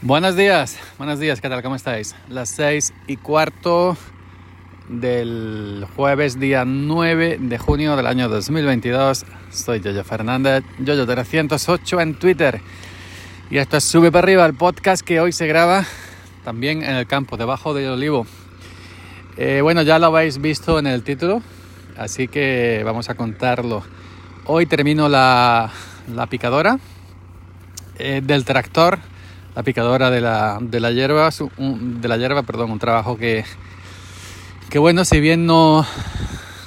Buenos días, buenos días, ¿qué tal? ¿Cómo estáis? Las seis y cuarto del jueves, día 9 de junio del año 2022. Soy Yoyo Fernández, Yoyo308 en Twitter. Y esto es Sube para arriba, el podcast que hoy se graba también en el campo, debajo del olivo. Eh, bueno, ya lo habéis visto en el título, así que vamos a contarlo. Hoy termino la, la picadora eh, del tractor la picadora de la, de la hierba, de la hierba, perdón, un trabajo que, que bueno, si bien no,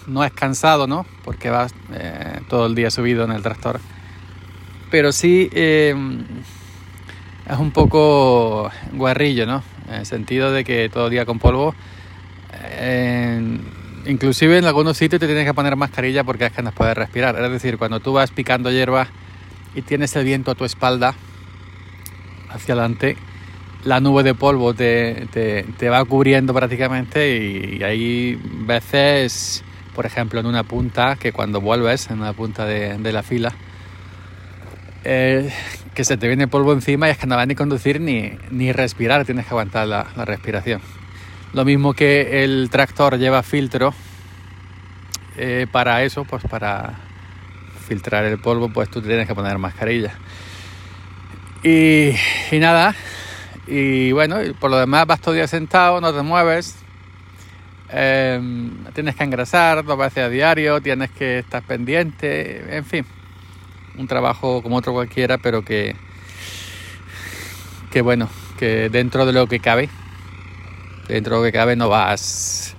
no es cansado, ¿no? Porque vas eh, todo el día subido en el tractor, pero sí eh, es un poco guarrillo, ¿no? En el sentido de que todo el día con polvo, inclusive en algunos sitios te tienes que poner mascarilla porque es que no puedes respirar. Es decir, cuando tú vas picando hierba y tienes el viento a tu espalda, hacia adelante, la nube de polvo te, te, va cubriendo prácticamente y, hay veces, por ejemplo, en una punta, que cuando vuelves en una punta de, de la fila, eh, que se te viene polvo encima y es que no vas ni conducir ni, ni respirar, tienes que aguantar la, la, respiración. Lo mismo que el tractor lleva filtro eh, para eso, pues para filtrar el polvo, pues tú tienes que poner mascarilla. Y, nada, y bueno, por lo demás vas todo el día sentado, no te mueves, em, tienes que engrasar dos veces a diario, tienes que estar pendiente, en fin, un trabajo como otro cualquiera, pero que, que bueno, que dentro de lo que cabe, dentro de lo que cabe no vas,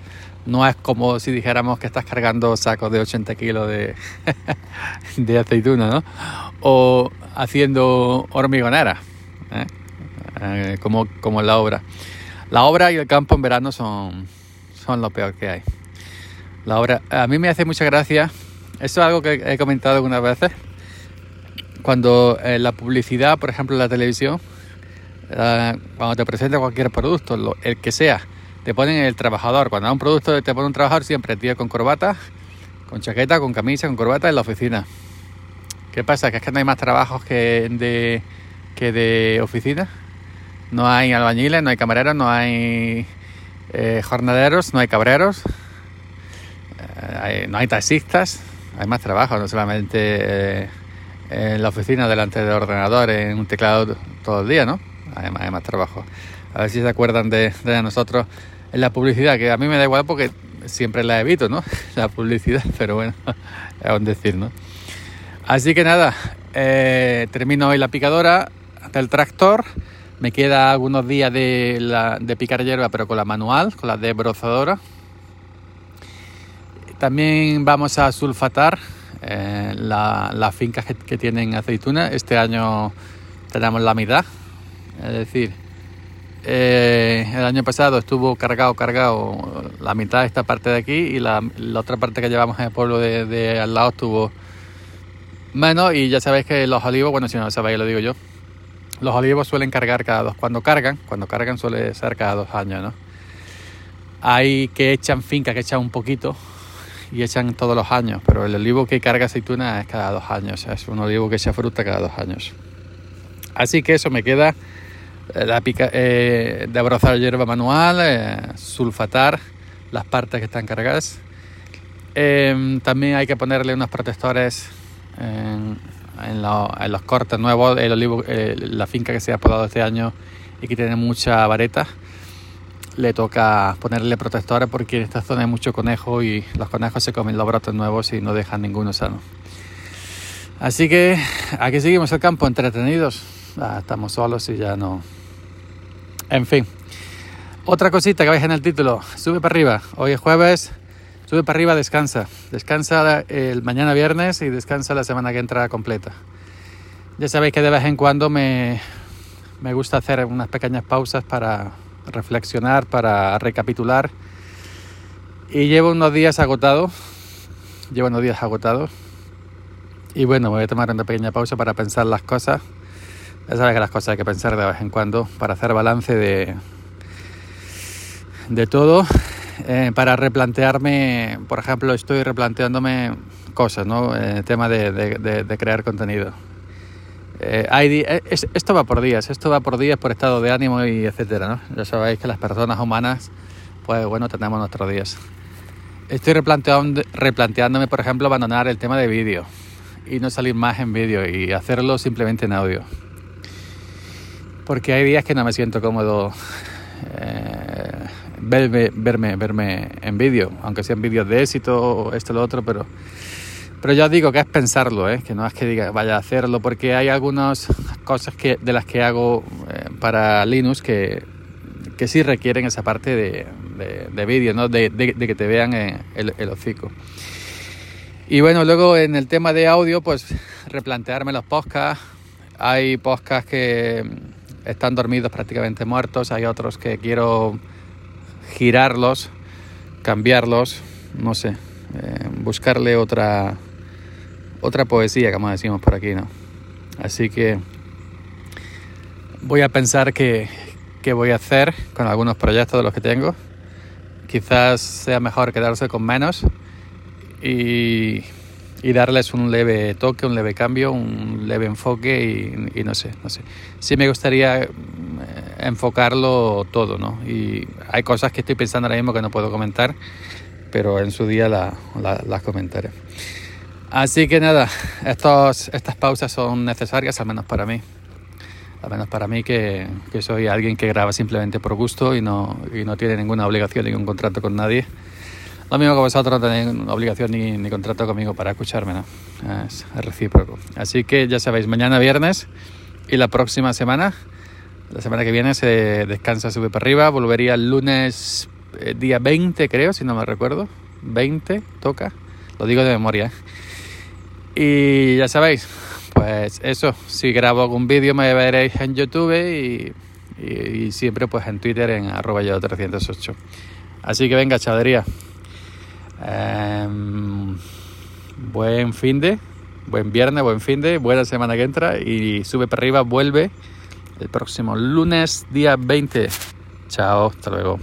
no es como si dijéramos que estás cargando sacos de 80 kilos de, de aceituna, ¿no? O haciendo hormigonera, ¿eh? Eh, como, como la obra. La obra y el campo en verano son, son lo peor que hay. La obra, a mí me hace mucha gracia, esto es algo que he comentado algunas veces, cuando eh, la publicidad, por ejemplo en la televisión, cuando te presenta cualquier producto, el que sea, te ponen el trabajador. Cuando hay un producto te ponen un trabajador siempre, tío, con corbata, con chaqueta, con camisa, con corbata en la oficina. ¿Qué pasa? Que es que no hay más trabajos que de, que de oficina. No hay albañiles, no hay camareros, no hay eh, jornaderos, no hay cabreros, eh, no hay taxistas. Hay más trabajo, no solamente eh, en la oficina delante del ordenador, en un teclado todo el día, ¿no? Hay, hay más trabajo. A ver si se acuerdan de, de nosotros en la publicidad, que a mí me da igual porque siempre la evito, ¿no? La publicidad, pero bueno, es un decir, ¿no? Así que nada, eh, termino hoy la picadora del tractor. Me queda algunos días de, la, picar hierba, pero con la manual, con la desbrozadora. También vamos a sulfatar eh, las fincas que, que, tienen aceituna. Este año tenemos la mitad, es decir, eh, el año pasado estuvo cargado, cargado la mitad de esta parte de aquí y la, otra parte que llevamos en el pueblo de, al lado estuvo menos y ya sabéis que los olivos, bueno si no lo sabéis lo digo yo, los olivos suelen cargar cada dos, cuando cargan, cuando cargan suele ser cada dos años, ¿no? Hay que echan finca, que echan un poquito y echan todos los años, pero el olivo que carga aceituna es cada dos años, es un olivo que echa fruta cada dos años. Así que eso me queda la pica, eh, de abrazar hierba manual, eh, sulfatar las partes que están cargadas. Em, también hay que ponerle unos protectores en, los cortes nuevos. El olivo, la finca que se ha podado este año y que tiene mucha vareta, le toca ponerle protectores porque en esta zona hay mucho conejo y los conejos se comen los brotes nuevos y no dejan ninguno sano. Así que aquí seguimos el campo entretenidos. Ah, estamos solos y ya no, en fin. Otra cosita que veis en el título, sube para arriba. Hoy es jueves, sube para arriba, descansa. Descansa el mañana viernes y descansa la semana que entra completa. Ya sabéis que de vez en cuando me, me gusta hacer unas pequeñas pausas para reflexionar, para recapitular. Y llevo unos días agotado. Llevo unos días agotados. Y bueno, voy a tomar una pequeña pausa para pensar las cosas ya sabes que las cosas hay que pensar de vez en cuando para hacer balance de, de todo. Eh, para replantearme, por ejemplo, estoy replanteándome cosas, ¿no? El tema de, de, crear contenido. Eh, eh, esto va por días, esto va por días, por estado de ánimo y etcétera, ¿no? Ya sabéis que las personas humanas, pues bueno, tenemos nuestros días. Estoy replanteando, replanteándome, por ejemplo, abandonar el tema de vídeo y no salir más en vídeo y hacerlo simplemente en audio. Porque hay días que no me siento cómodo eh, verme, verme, verme en vídeo, aunque sean vídeos de éxito o esto o lo otro, pero pero yo digo que es pensarlo, ¿eh? que no es que diga vaya a hacerlo, porque hay algunas cosas que, de las que hago eh, para Linux que, que sí requieren esa parte de, de, vídeo, ¿no? de, que te vean el, el hocico. Y bueno, luego en el tema de audio, pues replantearme los podcasts. Hay podcasts que están dormidos prácticamente muertos, hay otros que quiero girarlos, cambiarlos, no sé, eh, buscarle otra otra poesía, como decimos por aquí, ¿no? Así que voy a pensar qué, voy a hacer con algunos proyectos de los que tengo. Quizás sea mejor quedarse con menos y, darles un leve toque, un leve cambio, un leve enfoque y, no sé, no sé. Sí me gustaría eh, enfocarlo todo, ¿no? Y hay cosas que estoy pensando ahora mismo que no puedo comentar, pero en su día las comentaré. Así que nada, estos, estas pausas son necesarias, al menos para mí. Al menos para mí que, que soy alguien que graba simplemente por gusto y no, y no tiene ninguna obligación, ningún contrato con nadie. Lo mismo que vosotros no tenéis obligación ni, ni, contrato conmigo para escucharme, ¿no? Es, recíproco. Así que ya sabéis, mañana viernes y la próxima semana, la semana que viene se descansa, sube para arriba. Volvería el lunes eh, día 20, creo, si no me recuerdo. 20, toca. Lo digo de memoria. ¿eh? Y ya sabéis, pues eso, si grabo algún vídeo me veréis en YouTube y, siempre pues en Twitter en arroba yo 308. Así que venga, chadería. Em, buen fin de, buen viernes, buen fin de, buena semana que entra y sube para arriba, vuelve el próximo lunes, día 20. Chao, hasta luego.